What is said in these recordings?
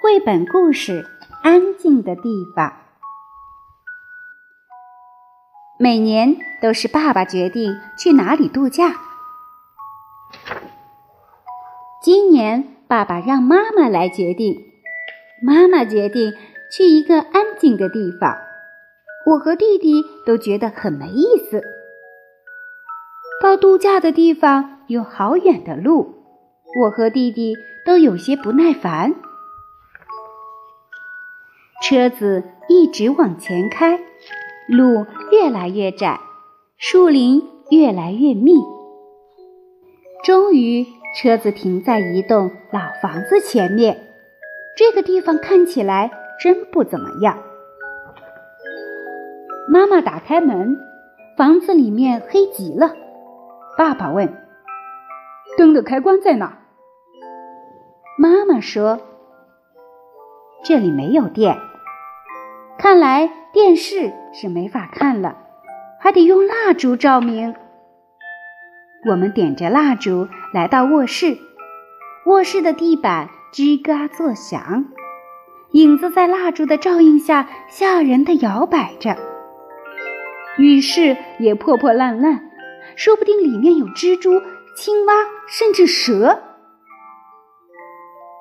绘本故事《安静的地方》。每年都是爸爸决定去哪里度假。今年爸爸让妈妈来决定，妈妈决定去一个安静的地方。我和弟弟都觉得很没意思。到度假的地方有好远的路，我和弟弟都有些不耐烦。车子一直往前开，路越来越窄，树林越来越密。终于，车子停在一栋老房子前面。这个地方看起来真不怎么样。妈妈打开门，房子里面黑极了。爸爸问：“灯的开关在哪？”妈妈说：“这里没有电。”看来电视是没法看了，还得用蜡烛照明。我们点着蜡烛来到卧室，卧室的地板吱嘎作响，影子在蜡烛的照映下吓人的摇摆着。浴室也破破烂烂，说不定里面有蜘蛛、青蛙，甚至蛇。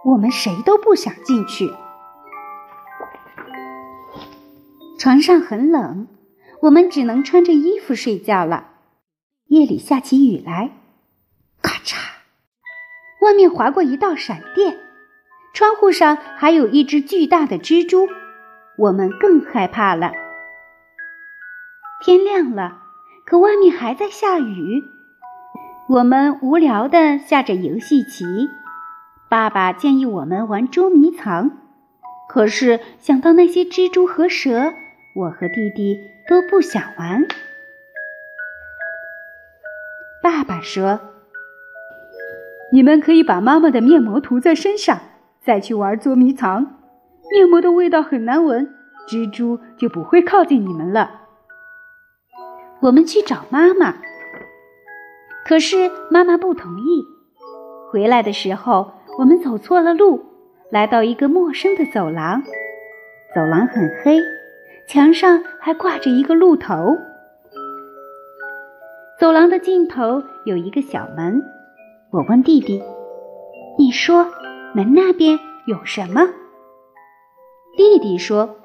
我们谁都不想进去。床上很冷，我们只能穿着衣服睡觉了。夜里下起雨来，咔嚓，外面划过一道闪电，窗户上还有一只巨大的蜘蛛，我们更害怕了。天亮了，可外面还在下雨，我们无聊的下着游戏棋。爸爸建议我们玩捉迷藏，可是想到那些蜘蛛和蛇。我和弟弟都不想玩。爸爸说：“你们可以把妈妈的面膜涂在身上，再去玩捉迷藏。面膜的味道很难闻，蜘蛛就不会靠近你们了。”我们去找妈妈，可是妈妈不同意。回来的时候，我们走错了路，来到一个陌生的走廊，走廊很黑。墙上还挂着一个鹿头。走廊的尽头有一个小门，我问弟弟：“你说门那边有什么？”弟弟说：“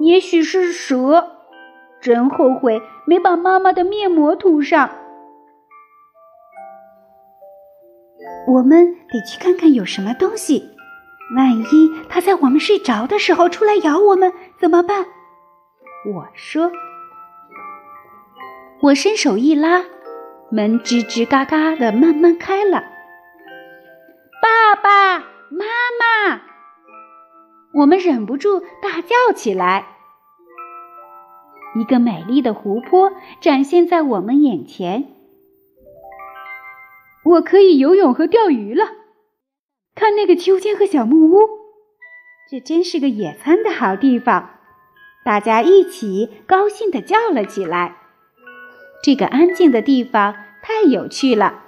也许是蛇。”真后悔没把妈妈的面膜涂上。我们得去看看有什么东西。万一它在我们睡着的时候出来咬我们怎么办？我说。我伸手一拉，门吱吱嘎嘎的慢慢开了。爸爸妈妈，我们忍不住大叫起来。一个美丽的湖泊展现在我们眼前。我可以游泳和钓鱼了。看那个秋千和小木屋，这真是个野餐的好地方。大家一起高兴地叫了起来。这个安静的地方太有趣了，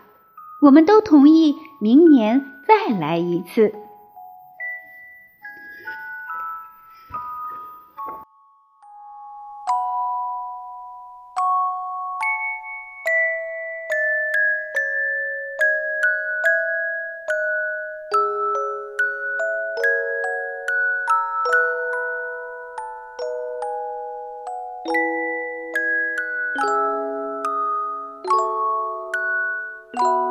我们都同意明年再来一次。You